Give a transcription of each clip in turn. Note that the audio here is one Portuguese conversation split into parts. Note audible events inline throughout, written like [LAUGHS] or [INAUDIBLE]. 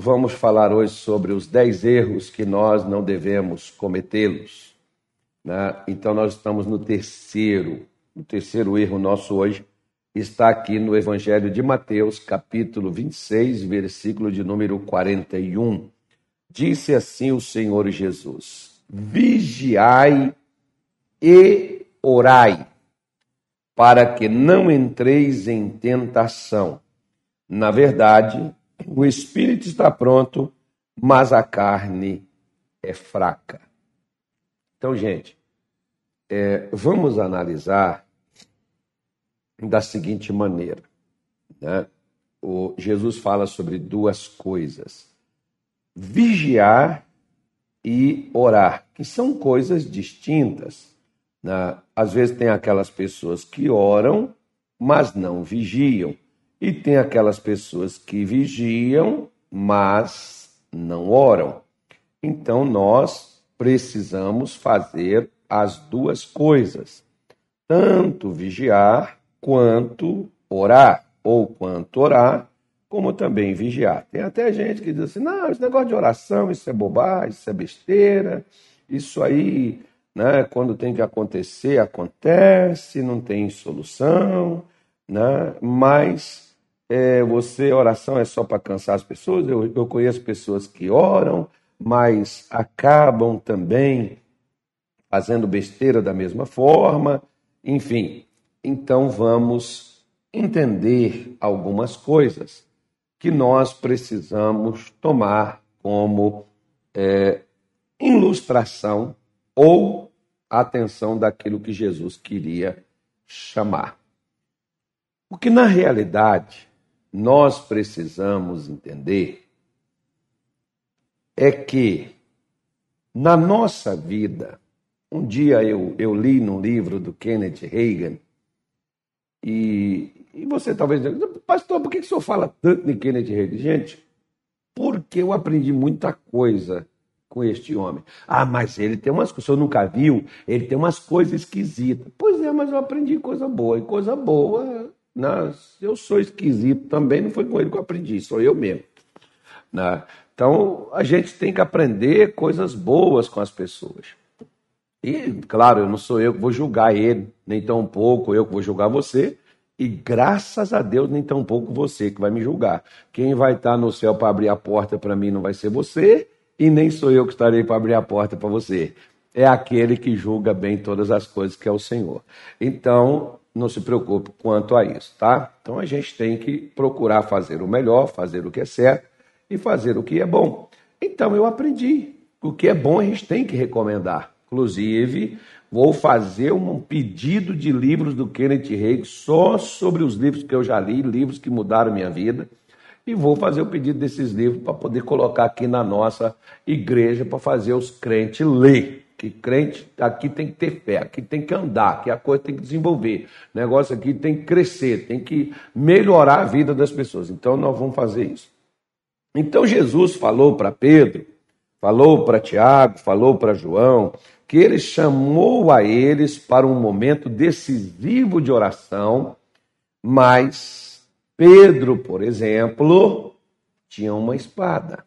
vamos falar hoje sobre os 10 erros que nós não devemos cometê-los. Né? Então, nós estamos no terceiro. O terceiro erro nosso hoje está aqui no Evangelho de Mateus, capítulo 26, versículo de número 41. Disse assim o Senhor Jesus: Vigiai e orai, para que não entreis em tentação. Na verdade, o espírito está pronto, mas a carne é fraca. Então, gente, é, vamos analisar da seguinte maneira. Né? O, Jesus fala sobre duas coisas: vigiar e orar, que são coisas distintas. Né? Às vezes tem aquelas pessoas que oram, mas não vigiam. E tem aquelas pessoas que vigiam, mas não oram. Então nós precisamos fazer as duas coisas, tanto vigiar quanto orar, ou quanto orar, como também vigiar. Tem até gente que diz assim: não, esse negócio de oração, isso é bobagem, isso é besteira, isso aí, né, quando tem que acontecer, acontece, não tem solução, né, mas é, você, oração é só para cansar as pessoas. Eu, eu conheço pessoas que oram, mas acabam também fazendo besteira da mesma forma. Enfim, então vamos entender algumas coisas que nós precisamos tomar como é, ilustração ou atenção daquilo que Jesus queria chamar. Porque na realidade, nós precisamos entender é que na nossa vida, um dia eu, eu li num livro do Kenneth Reagan, e, e você talvez diga, pastor, por que, que o senhor fala tanto de Kenneth Reagan? Gente, porque eu aprendi muita coisa com este homem. Ah, mas ele tem umas coisas, o senhor nunca viu, ele tem umas coisas esquisitas. Pois é, mas eu aprendi coisa boa, e coisa boa nas, eu sou esquisito também, não foi com ele que eu aprendi, sou eu mesmo. Né? Então, a gente tem que aprender coisas boas com as pessoas. E, claro, não sou eu que vou julgar ele, nem tão pouco eu que vou julgar você, e graças a Deus, nem tão pouco você que vai me julgar. Quem vai estar no céu para abrir a porta para mim não vai ser você, e nem sou eu que estarei para abrir a porta para você. É aquele que julga bem todas as coisas, que é o Senhor. Então, não se preocupe quanto a isso, tá? Então a gente tem que procurar fazer o melhor, fazer o que é certo e fazer o que é bom. Então eu aprendi. O que é bom a gente tem que recomendar. Inclusive, vou fazer um pedido de livros do Kenneth Reagan só sobre os livros que eu já li, livros que mudaram minha vida. E vou fazer o pedido desses livros para poder colocar aqui na nossa igreja para fazer os crentes ler que crente aqui tem que ter fé, aqui tem que andar, que a coisa tem que desenvolver. O negócio aqui tem que crescer, tem que melhorar a vida das pessoas. Então nós vamos fazer isso. Então Jesus falou para Pedro, falou para Tiago, falou para João, que ele chamou a eles para um momento decisivo de oração, mas Pedro, por exemplo, tinha uma espada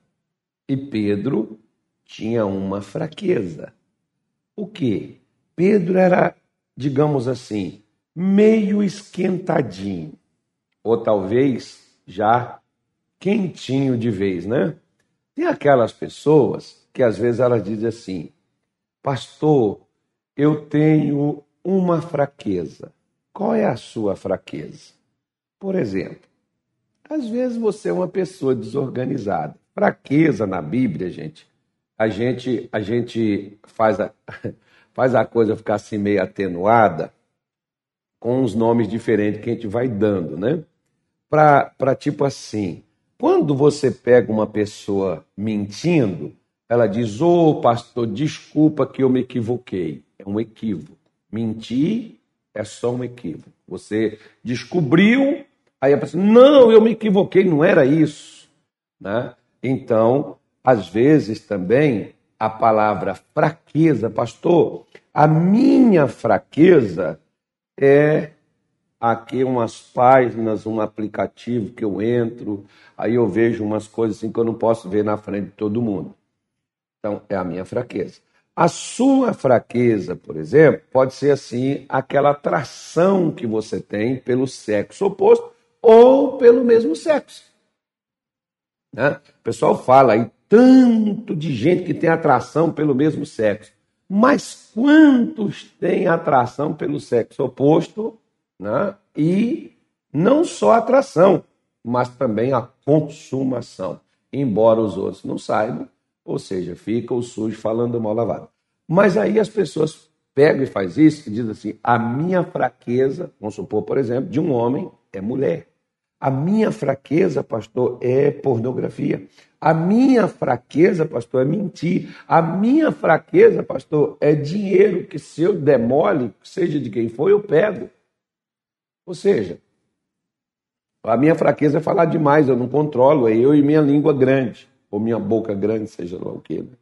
e Pedro tinha uma fraqueza. O que? Pedro era, digamos assim, meio esquentadinho, ou talvez já quentinho de vez, né? Tem aquelas pessoas que às vezes elas dizem assim: Pastor, eu tenho uma fraqueza. Qual é a sua fraqueza? Por exemplo, às vezes você é uma pessoa desorganizada. Fraqueza na Bíblia, gente, a gente, a gente faz, a, [LAUGHS] faz a coisa ficar assim meio atenuada com os nomes diferentes que a gente vai dando, né? Para tipo assim, quando você pega uma pessoa mentindo, ela diz: Ô oh, pastor, desculpa que eu me equivoquei. É um equívoco. Mentir é só um equívoco. Você descobriu, aí a pessoa, não, eu me equivoquei, não era isso. Né? Então, às vezes também a palavra fraqueza, pastor, a minha fraqueza é aqui umas páginas, um aplicativo que eu entro, aí eu vejo umas coisas assim que eu não posso ver na frente de todo mundo. Então, é a minha fraqueza. A sua fraqueza, por exemplo, pode ser assim aquela atração que você tem pelo sexo oposto ou pelo mesmo sexo. Né? O pessoal fala aí tanto de gente que tem atração pelo mesmo sexo. Mas quantos têm atração pelo sexo oposto né? e não só atração, mas também a consumação, embora os outros não saibam, ou seja, fica o sujo falando mal lavado. Mas aí as pessoas pegam e faz isso e dizem assim: a minha fraqueza, vamos supor, por exemplo, de um homem é mulher. A minha fraqueza, pastor, é pornografia. A minha fraqueza, pastor, é mentir. A minha fraqueza, pastor, é dinheiro que se eu demole, seja de quem for, eu pego. Ou seja, a minha fraqueza é falar demais, eu não controlo, é eu e minha língua grande, ou minha boca grande, seja lá o que. Né?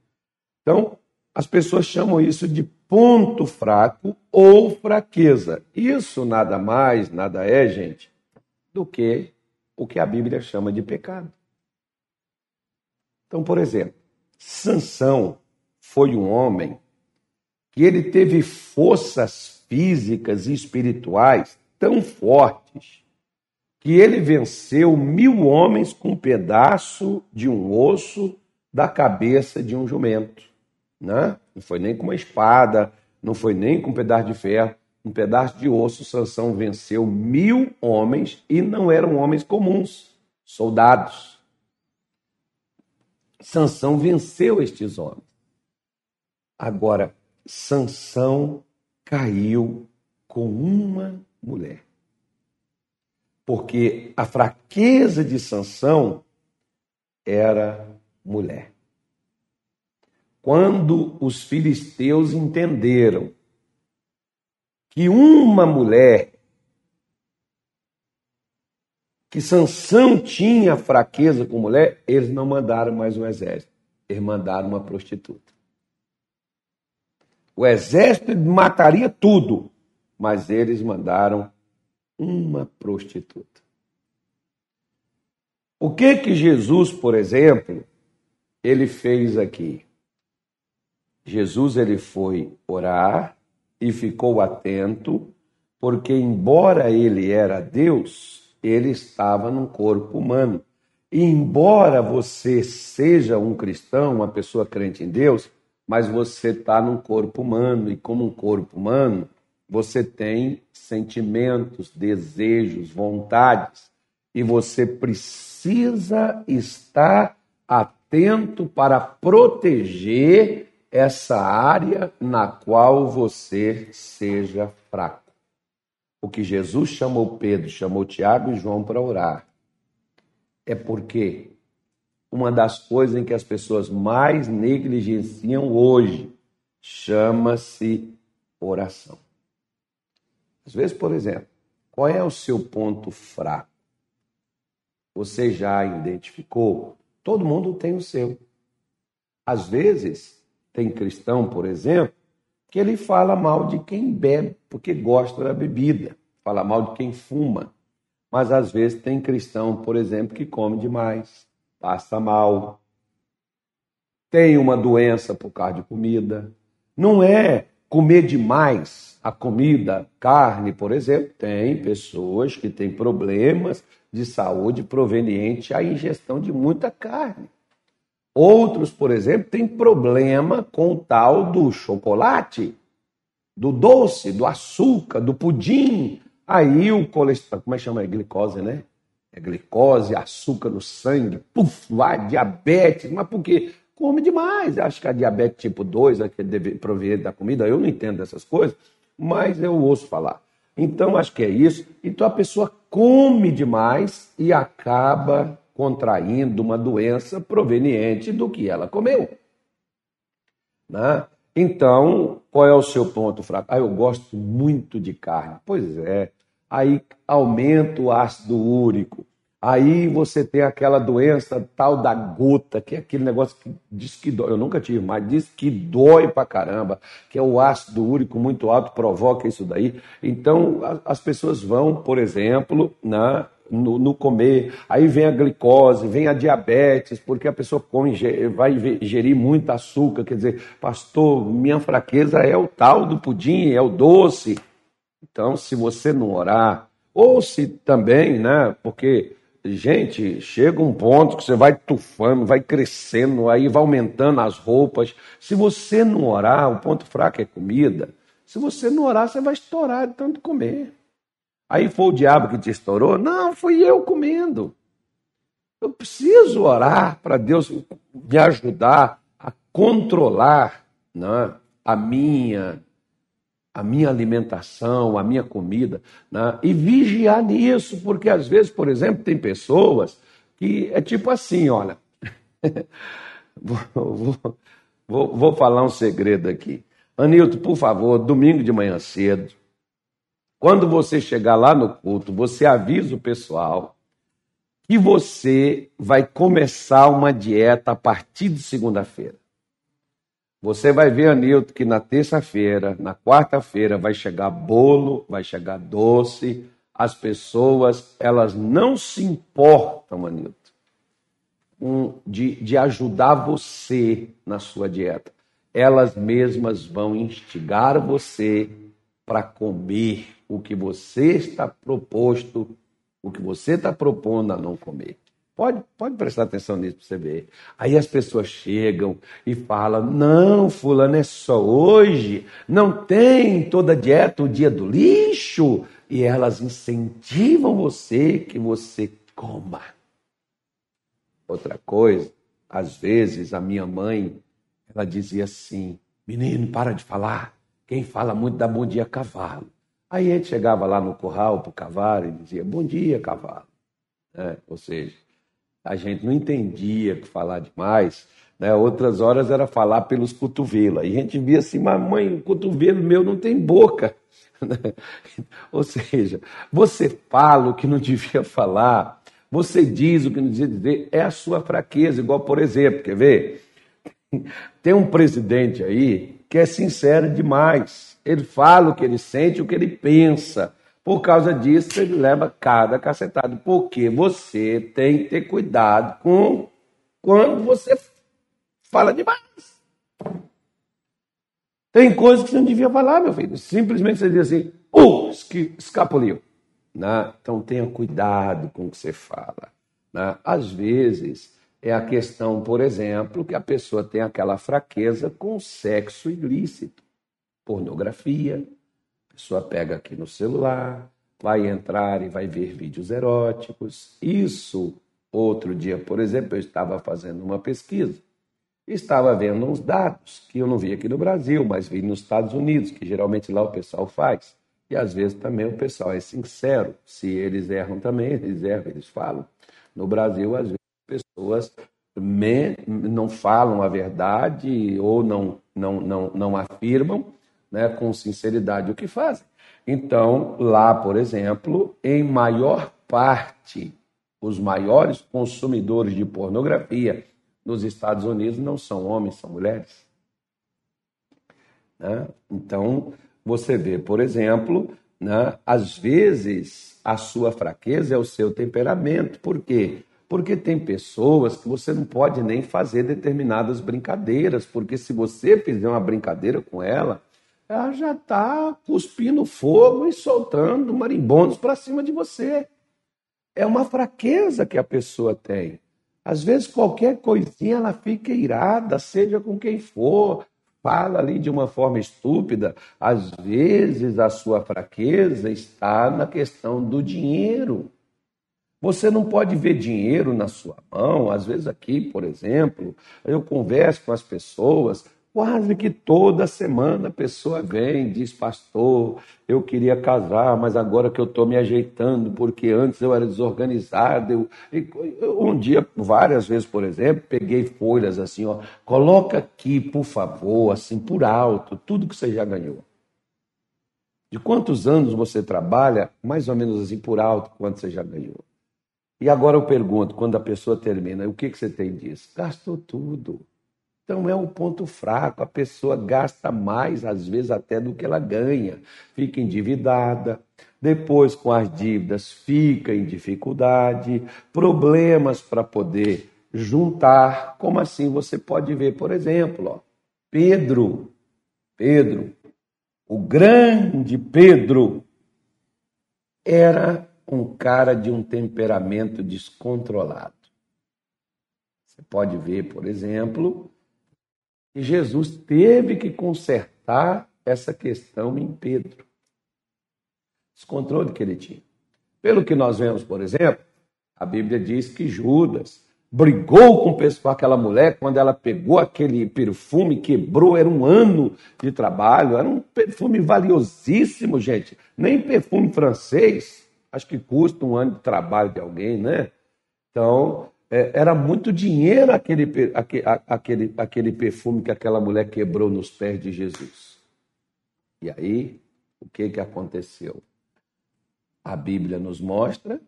Então, as pessoas chamam isso de ponto fraco ou fraqueza. Isso nada mais, nada é, gente, do que o que a Bíblia chama de pecado. Então, por exemplo, Sansão foi um homem que ele teve forças físicas e espirituais tão fortes que ele venceu mil homens com um pedaço de um osso da cabeça de um jumento. Né? Não foi nem com uma espada, não foi nem com um pedaço de ferro, um pedaço de osso. Sansão venceu mil homens e não eram homens comuns, soldados. Sansão venceu estes homens. Agora, Sansão caiu com uma mulher. Porque a fraqueza de Sansão era mulher. Quando os filisteus entenderam que uma mulher que Sansão tinha fraqueza com mulher, eles não mandaram mais um exército, eles mandaram uma prostituta. O exército mataria tudo, mas eles mandaram uma prostituta. O que que Jesus, por exemplo, ele fez aqui? Jesus ele foi orar e ficou atento, porque embora ele era Deus, ele estava num corpo humano. E embora você seja um cristão, uma pessoa crente em Deus, mas você está num corpo humano e como um corpo humano, você tem sentimentos, desejos, vontades, e você precisa estar atento para proteger essa área na qual você seja fraco. O que Jesus chamou Pedro, chamou Tiago e João para orar, é porque uma das coisas em que as pessoas mais negligenciam hoje chama-se oração. Às vezes, por exemplo, qual é o seu ponto fraco? Você já identificou? Todo mundo tem o seu. Às vezes, tem cristão, por exemplo, que ele fala mal de quem bebe, porque gosta da bebida, fala mal de quem fuma. Mas às vezes tem cristão, por exemplo, que come demais, passa mal, tem uma doença por causa de comida. Não é comer demais a comida, carne, por exemplo, tem pessoas que têm problemas de saúde proveniente à ingestão de muita carne. Outros, por exemplo, têm problema com o tal do chocolate, do doce, do açúcar, do pudim. Aí o colesterol, como é que chama? É glicose, né? É glicose, açúcar no sangue, puf, vai, diabetes. Mas por quê? come demais. Acho que a diabetes tipo 2, aquele proveniente da comida, eu não entendo dessas coisas, mas eu ouço falar. Então, acho que é isso. Então, a pessoa come demais e acaba contraindo uma doença proveniente do que ela comeu. Né? Então, qual é o seu ponto fraco? Ah, eu gosto muito de carne. Pois é. Aí aumenta o ácido úrico. Aí você tem aquela doença tal da gota, que é aquele negócio que diz que dói. Eu nunca tive, mas diz que dói pra caramba, que é o ácido úrico muito alto, provoca isso daí. Então, as pessoas vão, por exemplo, na, no, no, comer, aí vem a glicose, vem a diabetes, porque a pessoa come, vai ingerir muito açúcar. Quer dizer, pastor, minha fraqueza é o tal do pudim, é o doce. Então, se você não orar, ou se também, né, porque Gente, chega um ponto que você vai tufando, vai crescendo, aí vai aumentando as roupas. Se você não orar, o ponto fraco é comida. Se você não orar, você vai estourar de tanto comer. Aí foi o diabo que te estourou? Não, fui eu comendo. Eu preciso orar para Deus me ajudar a controlar né, a minha a minha alimentação, a minha comida, né? e vigiar nisso, porque às vezes, por exemplo, tem pessoas que é tipo assim: olha, [LAUGHS] vou, vou, vou, vou falar um segredo aqui. Anilton, por favor, domingo de manhã cedo, quando você chegar lá no culto, você avisa o pessoal que você vai começar uma dieta a partir de segunda-feira. Você vai ver, Anilton, que na terça-feira, na quarta-feira, vai chegar bolo, vai chegar doce. As pessoas, elas não se importam, Anilton, de, de ajudar você na sua dieta. Elas mesmas vão instigar você para comer o que você está proposto, o que você está propondo a não comer. Pode, pode prestar atenção nisso para você ver. Aí as pessoas chegam e falam: não, fulano, é só hoje, não tem toda dieta o dia do lixo. E elas incentivam você que você coma. Outra coisa, às vezes a minha mãe, ela dizia assim: menino, para de falar. Quem fala muito dá bom dia cavalo. Aí a gente chegava lá no curral para o cavalo e dizia: bom dia, cavalo. É, ou seja, a gente não entendia que falar demais. Né? Outras horas era falar pelos cotovelos. Aí a gente via assim, mas mãe, o cotovelo meu não tem boca. [LAUGHS] Ou seja, você fala o que não [LAUGHS] devia falar, você diz o que não devia dizer, é a sua fraqueza. Igual, por exemplo, quer ver? [LAUGHS] Tem um presidente aí que é sincero demais. Ele fala o que ele sente, o que ele pensa. Por causa disso, ele leva cada cacetado, porque você tem que ter cuidado com quando você fala demais. Tem coisas que você não devia falar, meu filho. Simplesmente você diz assim, uh, escapuliu. Né? Então tenha cuidado com o que você fala. Né? Às vezes é a questão, por exemplo, que a pessoa tem aquela fraqueza com sexo ilícito, pornografia, a pessoa pega aqui no celular, vai entrar e vai ver vídeos eróticos. Isso, outro dia, por exemplo, eu estava fazendo uma pesquisa, estava vendo uns dados que eu não vi aqui no Brasil, mas vi nos Estados Unidos, que geralmente lá o pessoal faz. E às vezes também o pessoal é sincero. Se eles erram também, eles erram, eles falam. No Brasil, às vezes, pessoas não falam a verdade ou não, não, não, não afirmam né, com sinceridade o que fazem. Então, lá, por exemplo, em maior parte, os maiores consumidores de pornografia nos Estados Unidos não são homens, são mulheres. Né? Então, você vê, por exemplo, né, às vezes a sua fraqueza é o seu temperamento. Por quê? Porque tem pessoas que você não pode nem fazer determinadas brincadeiras, porque se você fizer uma brincadeira com ela, ela já está cuspindo fogo e soltando marimbondos para cima de você. É uma fraqueza que a pessoa tem. Às vezes, qualquer coisinha ela fica irada, seja com quem for, fala ali de uma forma estúpida. Às vezes, a sua fraqueza está na questão do dinheiro. Você não pode ver dinheiro na sua mão. Às vezes, aqui, por exemplo, eu converso com as pessoas, Quase que toda semana a pessoa vem e diz, pastor, eu queria casar, mas agora que eu estou me ajeitando, porque antes eu era desorganizado. Eu, um dia, várias vezes, por exemplo, peguei folhas assim, ó, coloca aqui, por favor, assim, por alto, tudo que você já ganhou. De quantos anos você trabalha, mais ou menos assim, por alto, quanto você já ganhou. E agora eu pergunto, quando a pessoa termina, o que, que você tem disso? Gastou tudo. Então é um ponto fraco. A pessoa gasta mais, às vezes, até do que ela ganha. Fica endividada. Depois, com as dívidas, fica em dificuldade, problemas para poder juntar. Como assim? Você pode ver, por exemplo, ó, Pedro, Pedro, o grande Pedro, era um cara de um temperamento descontrolado. Você pode ver, por exemplo, que Jesus teve que consertar essa questão em Pedro. Descontrole que ele tinha. Pelo que nós vemos, por exemplo, a Bíblia diz que Judas brigou com, com aquela mulher quando ela pegou aquele perfume, quebrou, era um ano de trabalho, era um perfume valiosíssimo, gente. Nem perfume francês, acho que custa um ano de trabalho de alguém, né? Então, é, era muito dinheiro aquele, aquele, aquele perfume que aquela mulher quebrou nos pés de Jesus. E aí, o que, que aconteceu? A Bíblia nos mostra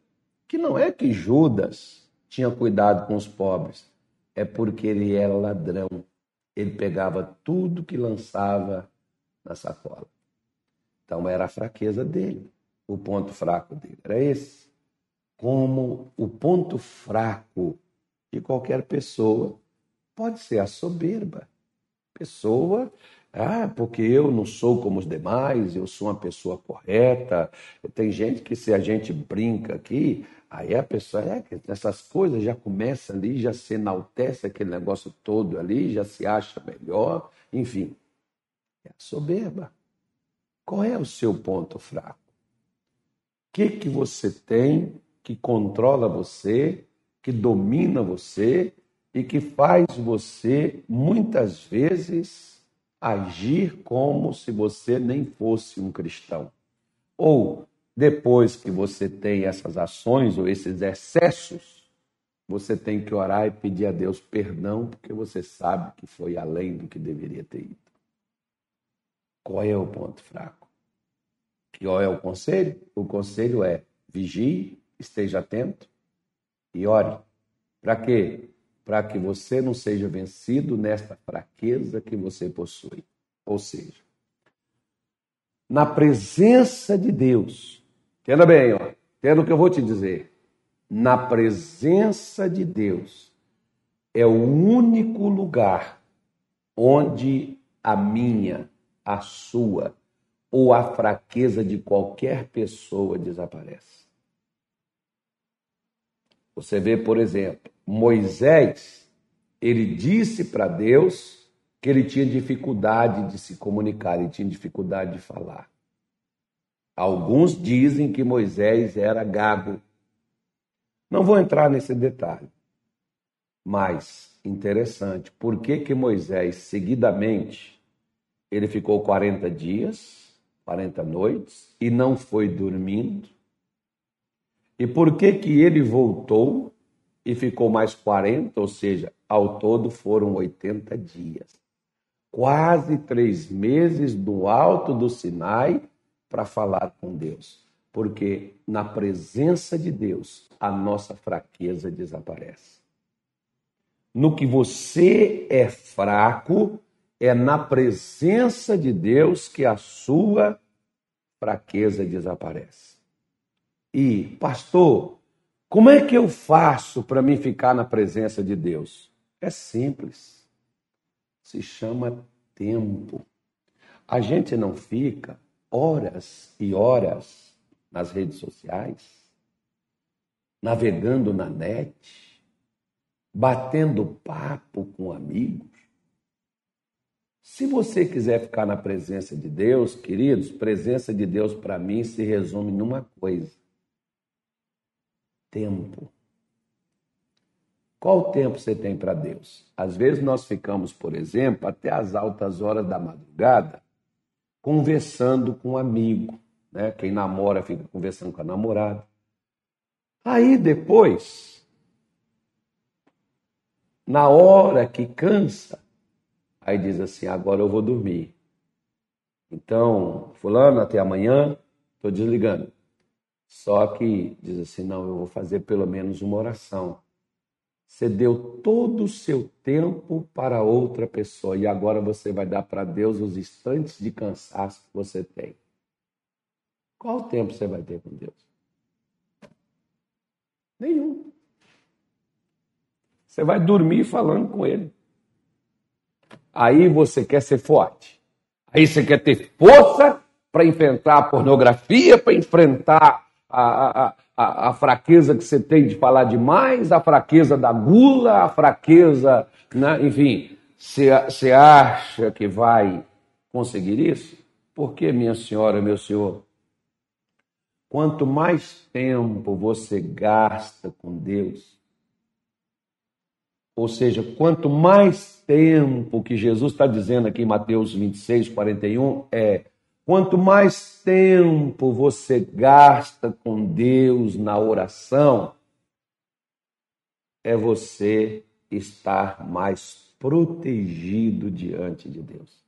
que não é que Judas tinha cuidado com os pobres, é porque ele era ladrão. Ele pegava tudo que lançava na sacola. Então era a fraqueza dele. O ponto fraco dele era esse. Como o ponto fraco de qualquer pessoa pode ser a soberba. Pessoa ah, porque eu não sou como os demais, eu sou uma pessoa correta. Tem gente que, se a gente brinca aqui, aí a pessoa, é, essas coisas já começa ali, já se enaltece aquele negócio todo ali, já se acha melhor, enfim. É a soberba. Qual é o seu ponto fraco? Que, que você tem que controla você, que domina você e que faz você, muitas vezes, agir como se você nem fosse um cristão. Ou, depois que você tem essas ações ou esses excessos, você tem que orar e pedir a Deus perdão, porque você sabe que foi além do que deveria ter ido. Qual é o ponto fraco? Qual é o conselho? O conselho é vigie, esteja atento e ore. Para quê? para que você não seja vencido nesta fraqueza que você possui. Ou seja, na presença de Deus, entenda bem, ó, entenda o que eu vou te dizer. Na presença de Deus é o único lugar onde a minha, a sua ou a fraqueza de qualquer pessoa desaparece. Você vê, por exemplo, Moisés, ele disse para Deus que ele tinha dificuldade de se comunicar, ele tinha dificuldade de falar. Alguns dizem que Moisés era gago. Não vou entrar nesse detalhe. Mas interessante, por que que Moisés seguidamente ele ficou 40 dias, 40 noites e não foi dormindo? E por que que ele voltou e ficou mais 40, ou seja, ao todo foram 80 dias. Quase três meses do alto do Sinai para falar com Deus. Porque na presença de Deus, a nossa fraqueza desaparece. No que você é fraco, é na presença de Deus que a sua fraqueza desaparece. E, pastor, como é que eu faço para me ficar na presença de Deus? É simples. Se chama tempo. A gente não fica horas e horas nas redes sociais, navegando na net, batendo papo com amigos. Se você quiser ficar na presença de Deus, queridos, presença de Deus para mim se resume numa coisa: tempo. Qual tempo você tem para Deus? Às vezes nós ficamos, por exemplo, até as altas horas da madrugada, conversando com um amigo. Né? Quem namora fica conversando com a namorada. Aí depois, na hora que cansa, aí diz assim: agora eu vou dormir. Então, Fulano, até amanhã, estou desligando. Só que diz assim: não, eu vou fazer pelo menos uma oração. Você deu todo o seu tempo para outra pessoa e agora você vai dar para Deus os instantes de cansaço que você tem. Qual tempo você vai ter com Deus? Nenhum. Você vai dormir falando com Ele. Aí você quer ser forte. Aí você quer ter força para enfrentar a pornografia, para enfrentar a, a, a, a, fraqueza que você tem de falar demais, a fraqueza da gula, a fraqueza, né? enfim. Você acha que vai conseguir isso? Porque, minha senhora, meu senhor, quanto mais tempo você gasta com Deus, ou seja, quanto mais tempo que Jesus está dizendo aqui em Mateus 26, 41, é quanto mais tempo você gasta com Deus na oração, é você estar mais protegido diante de Deus.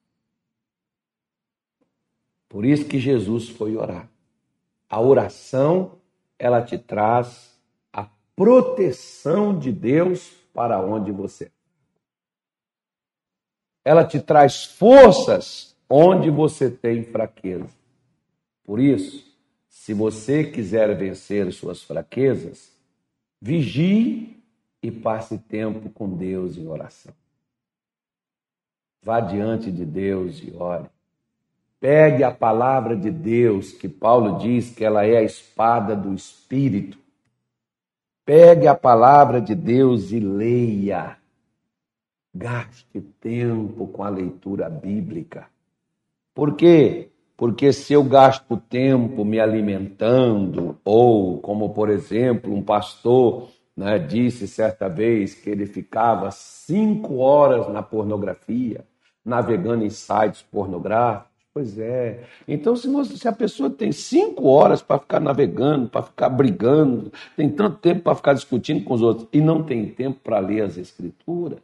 Por isso que Jesus foi orar. A oração, ela te traz a proteção de Deus para onde você. Ela te traz forças onde você tem fraqueza. Por isso, se você quiser vencer suas fraquezas, vigie e passe tempo com Deus em oração. Vá diante de Deus e ore. Pegue a palavra de Deus, que Paulo diz que ela é a espada do Espírito. Pegue a palavra de Deus e leia. Gaste tempo com a leitura bíblica. Por quê? Porque se eu gasto tempo me alimentando, ou como por exemplo um pastor né, disse certa vez que ele ficava cinco horas na pornografia, navegando em sites pornográficos, Pois é. Então, se, você, se a pessoa tem cinco horas para ficar navegando, para ficar brigando, tem tanto tempo para ficar discutindo com os outros e não tem tempo para ler as Escrituras.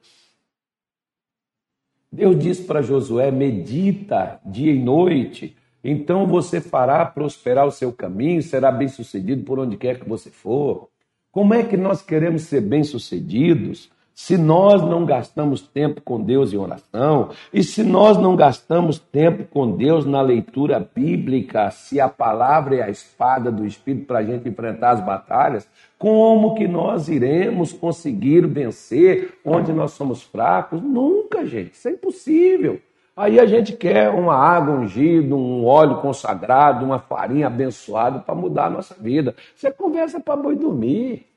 Deus disse para Josué: medita dia e noite, então você fará prosperar o seu caminho, será bem sucedido por onde quer que você for. Como é que nós queremos ser bem-sucedidos? Se nós não gastamos tempo com Deus em oração, e se nós não gastamos tempo com Deus na leitura bíblica, se a palavra é a espada do Espírito para a gente enfrentar as batalhas, como que nós iremos conseguir vencer onde nós somos fracos? Nunca, gente, isso é impossível. Aí a gente quer uma água ungida, um óleo consagrado, uma farinha abençoada para mudar a nossa vida. Você conversa para boi dormir.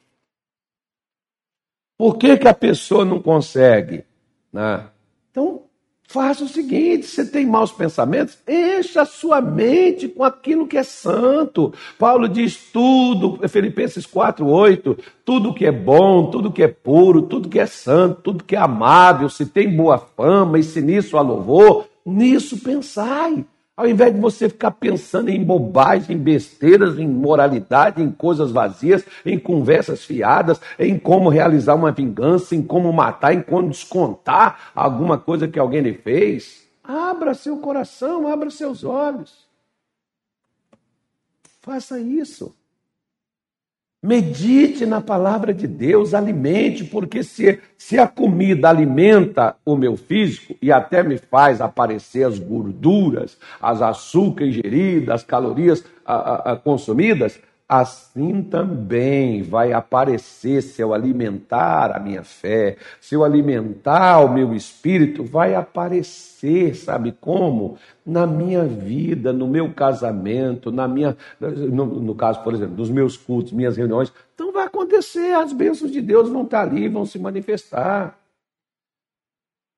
Por que, que a pessoa não consegue? Né? Então, faça o seguinte: você tem maus pensamentos, encha a sua mente com aquilo que é santo. Paulo diz tudo, Filipenses 4, 8, tudo que é bom, tudo que é puro, tudo que é santo, tudo que é amável, se tem boa fama, e se nisso há louvor, nisso pensai. Ao invés de você ficar pensando em bobagem, em besteiras, em moralidade, em coisas vazias, em conversas fiadas, em como realizar uma vingança, em como matar, em como descontar alguma coisa que alguém lhe fez, abra seu coração, abra seus olhos. Faça isso. Medite na palavra de Deus, alimente, porque se, se a comida alimenta o meu físico e até me faz aparecer as gorduras, as açúcar ingeridas, as calorias a, a, a consumidas, assim também vai aparecer se eu alimentar a minha fé, se eu alimentar o meu espírito, vai aparecer, sabe como? Na minha vida, no meu casamento, na minha, no, no caso, por exemplo, dos meus cultos, minhas reuniões. Então vai acontecer, as bênçãos de Deus vão estar ali, vão se manifestar.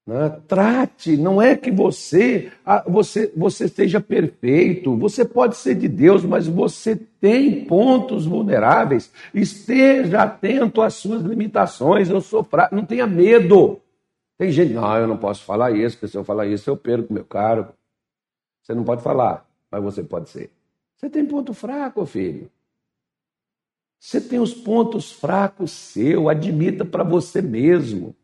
Né? Trate, não é que você, você, você esteja perfeito, você pode ser de Deus, mas você tem pontos vulneráveis. Esteja atento às suas limitações. Eu sou fraco, não tenha medo. Tem gente, não, eu não posso falar isso, porque se eu falar isso eu perco meu cargo. Você não pode falar, mas você pode ser. Você tem ponto fraco, filho. Você tem os pontos fracos seu, admita para você mesmo.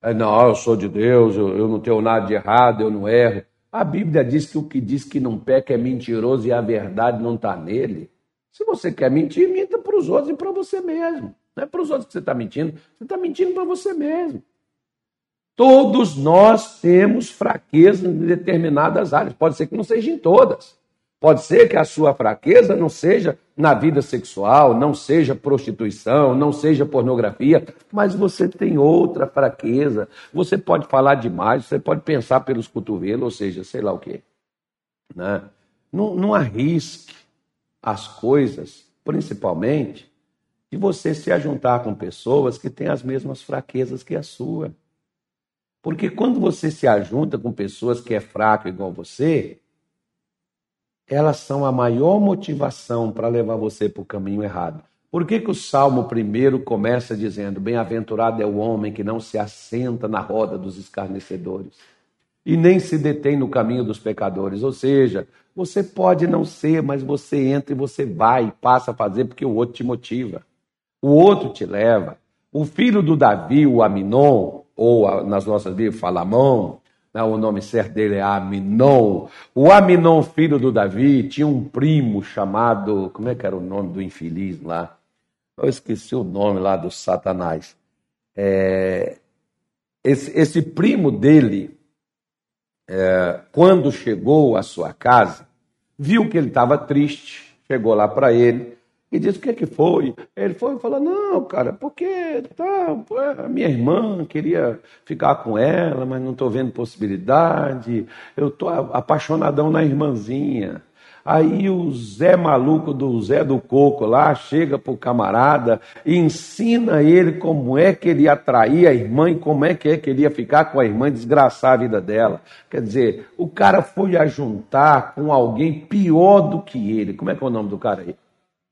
É, não, eu sou de Deus, eu, eu não tenho nada de errado, eu não erro. A Bíblia diz que o que diz que não peca é mentiroso e a verdade não está nele. Se você quer mentir, minta para os outros e para você mesmo. Não é para os outros que você está mentindo, você está mentindo para você mesmo. Todos nós temos fraqueza em determinadas áreas. Pode ser que não seja em todas. Pode ser que a sua fraqueza não seja na vida sexual, não seja prostituição, não seja pornografia, mas você tem outra fraqueza. Você pode falar demais, você pode pensar pelos cotovelos, ou seja, sei lá o quê. Né? Não, não arrisque as coisas, principalmente, de você se ajuntar com pessoas que têm as mesmas fraquezas que a sua. Porque quando você se ajunta com pessoas que é fraco igual você, elas são a maior motivação para levar você para o caminho errado. Por que, que o Salmo primeiro começa dizendo: Bem-aventurado é o homem que não se assenta na roda dos escarnecedores e nem se detém no caminho dos pecadores? Ou seja, você pode não ser, mas você entra e você vai passa a fazer porque o outro te motiva. O outro te leva. O filho do Davi, o Aminon, ou nas nossas Bíblias, Falamão, né, o nome certo dele é Aminon. O Aminon, filho do Davi, tinha um primo chamado. Como é que era o nome do infeliz lá? Eu esqueci o nome lá do Satanás. É, esse, esse, primo dele, é, quando chegou à sua casa, viu que ele estava triste, chegou lá para ele e disse: O que, é que foi? Ele foi e falou: Não, cara, porque tá, a minha irmã queria ficar com ela, mas não estou vendo possibilidade. Eu estou apaixonadão na irmãzinha. Aí o Zé maluco do Zé do Coco lá chega pro camarada e ensina ele como é que ele ia atrair a irmã e como é que é que ele ia ficar com a irmã e desgraçar a vida dela. Quer dizer, o cara foi ajuntar com alguém pior do que ele. Como é que é o nome do cara aí?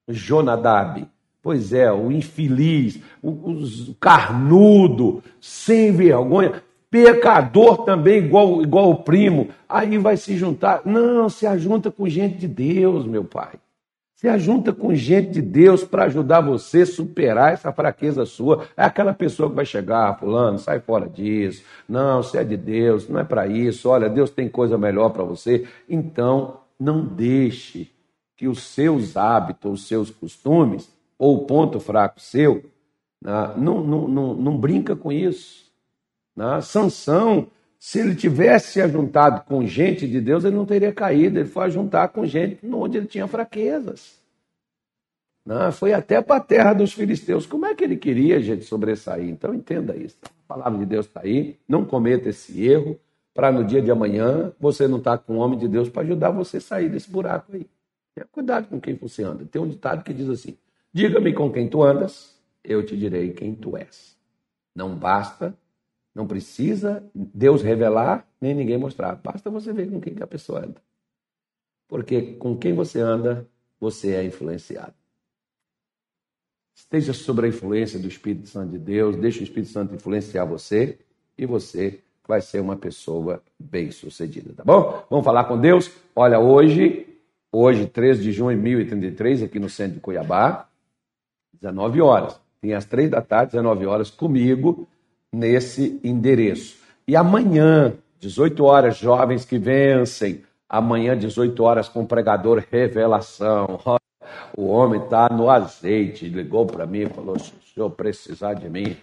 Jonadab. Pois é, o infeliz, o, o carnudo, sem vergonha, pecador também, igual, igual o primo. Aí vai se juntar. Não, se ajunta com gente de Deus, meu pai. Se ajunta com gente de Deus para ajudar você a superar essa fraqueza sua. É aquela pessoa que vai chegar, ah, fulano, sai fora disso. Não, você é de Deus, não é para isso. Olha, Deus tem coisa melhor para você. Então, não deixe que os seus hábitos, os seus costumes, ou o ponto fraco seu, né, não, não, não, não brinca com isso. Né? Sansão, se ele tivesse ajuntado com gente de Deus, ele não teria caído. Ele foi juntar com gente onde ele tinha fraquezas. Né? Foi até para a terra dos filisteus. Como é que ele queria, gente, sobressair? Então entenda isso. A palavra de Deus está aí. Não cometa esse erro para no dia de amanhã você não estar tá com o homem de Deus para ajudar você a sair desse buraco aí. Tenha cuidado com quem você anda. Tem um ditado que diz assim: Diga-me com quem tu andas, eu te direi quem tu és. Não basta, não precisa Deus revelar, nem ninguém mostrar. Basta você ver com quem que a pessoa anda. Porque com quem você anda, você é influenciado. Esteja sob a influência do Espírito Santo de Deus, deixe o Espírito Santo influenciar você e você vai ser uma pessoa bem-sucedida, tá bom? Vamos falar com Deus? Olha, hoje hoje, 3 de junho de 1033, aqui no centro de Cuiabá, 19 horas. Tem às 3 da tarde, 19 horas, comigo, nesse endereço. E amanhã, 18 horas, jovens que vencem. Amanhã, 18 horas, com o pregador Revelação. O homem está no azeite. Ligou para mim e falou: se o senhor precisar de mim,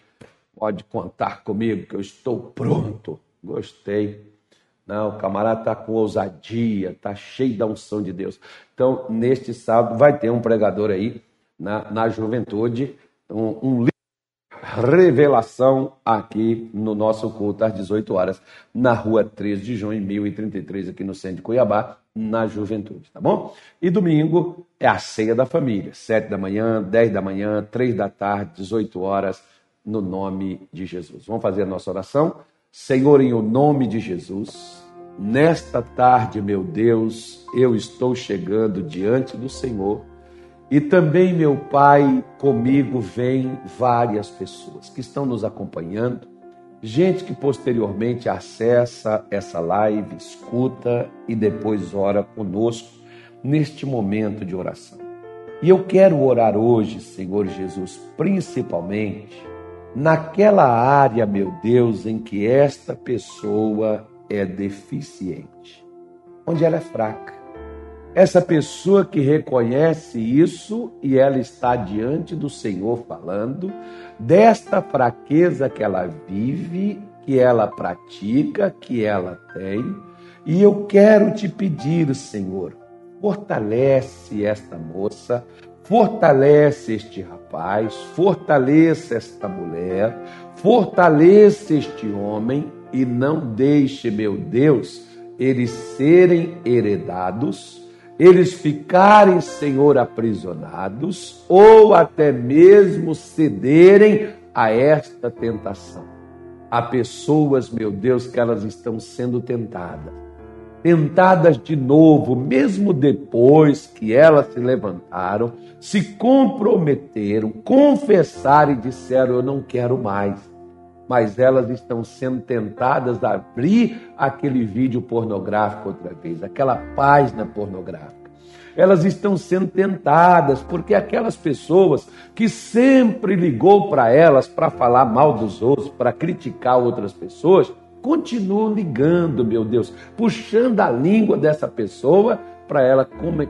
pode contar comigo, que eu estou pronto. Gostei. Não, o camarada está com ousadia, está cheio da unção de Deus. Então, neste sábado, vai ter um pregador aí na, na juventude, um, um revelação aqui no nosso culto às 18 horas, na rua 3 de junho, 1033, aqui no centro de Cuiabá, na juventude, tá bom? E domingo é a ceia da família, 7 da manhã, 10 da manhã, 3 da tarde, 18 horas, no nome de Jesus. Vamos fazer a nossa oração? Senhor, em o nome de Jesus, nesta tarde, meu Deus, eu estou chegando diante do Senhor e também, meu Pai, comigo vem várias pessoas que estão nos acompanhando, gente que posteriormente acessa essa live, escuta e depois ora conosco neste momento de oração. E eu quero orar hoje, Senhor Jesus, principalmente naquela área, meu Deus, em que esta pessoa é deficiente, onde ela é fraca, essa pessoa que reconhece isso e ela está diante do Senhor falando desta fraqueza que ela vive, que ela pratica, que ela tem. E eu quero te pedir, Senhor, fortalece esta moça, fortalece este rapaz, fortaleça esta mulher, fortaleça este homem e não deixe, meu Deus, eles serem heredados eles ficarem, Senhor, aprisionados ou até mesmo cederem a esta tentação. Há pessoas, meu Deus, que elas estão sendo tentadas. Tentadas de novo, mesmo depois que elas se levantaram, se comprometeram, confessaram e disseram: Eu não quero mais mas elas estão sendo tentadas a abrir aquele vídeo pornográfico outra vez, aquela página pornográfica. Elas estão sendo tentadas porque aquelas pessoas que sempre ligou para elas para falar mal dos outros, para criticar outras pessoas, continuam ligando, meu Deus, puxando a língua dessa pessoa para ela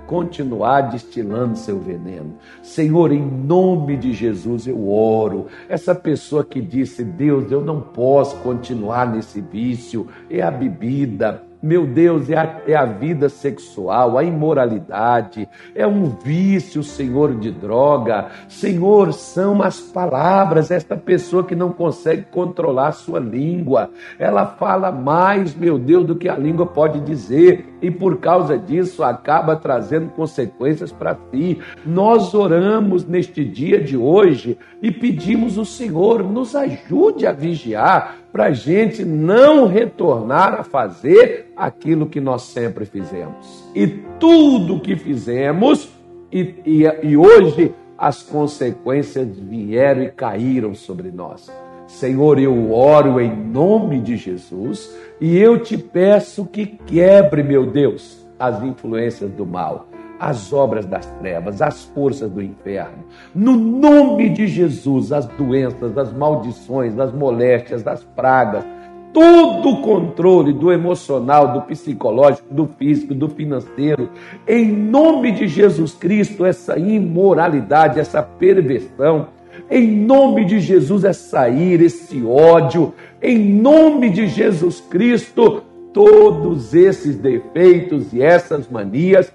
continuar destilando seu veneno. Senhor, em nome de Jesus eu oro. Essa pessoa que disse: Deus, eu não posso continuar nesse vício, é a bebida meu Deus, é a, é a vida sexual, a imoralidade, é um vício, Senhor, de droga. Senhor, são as palavras, esta pessoa que não consegue controlar sua língua. Ela fala mais, meu Deus, do que a língua pode dizer, e por causa disso acaba trazendo consequências para si. Nós oramos neste dia de hoje e pedimos o Senhor, nos ajude a vigiar para a gente não retornar a fazer aquilo que nós sempre fizemos. E tudo que fizemos, e, e, e hoje as consequências vieram e caíram sobre nós. Senhor, eu oro em nome de Jesus e eu te peço que quebre, meu Deus, as influências do mal as obras das trevas, as forças do inferno. No nome de Jesus, as doenças, as maldições, as moléstias, as pragas, todo o controle do emocional, do psicológico, do físico, do financeiro, em nome de Jesus Cristo, essa imoralidade, essa perversão, em nome de Jesus, essa ira, esse ódio, em nome de Jesus Cristo, todos esses defeitos e essas manias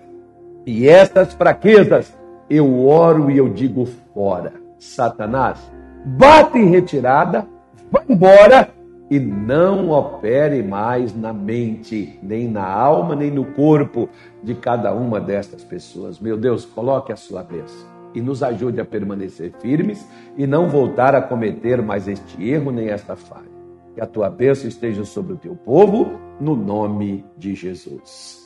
e essas fraquezas eu oro e eu digo fora. Satanás, bate em retirada, vai embora e não opere mais na mente, nem na alma, nem no corpo de cada uma destas pessoas. Meu Deus, coloque a sua bênção e nos ajude a permanecer firmes e não voltar a cometer mais este erro nem esta falha. Que a tua bênção esteja sobre o teu povo, no nome de Jesus.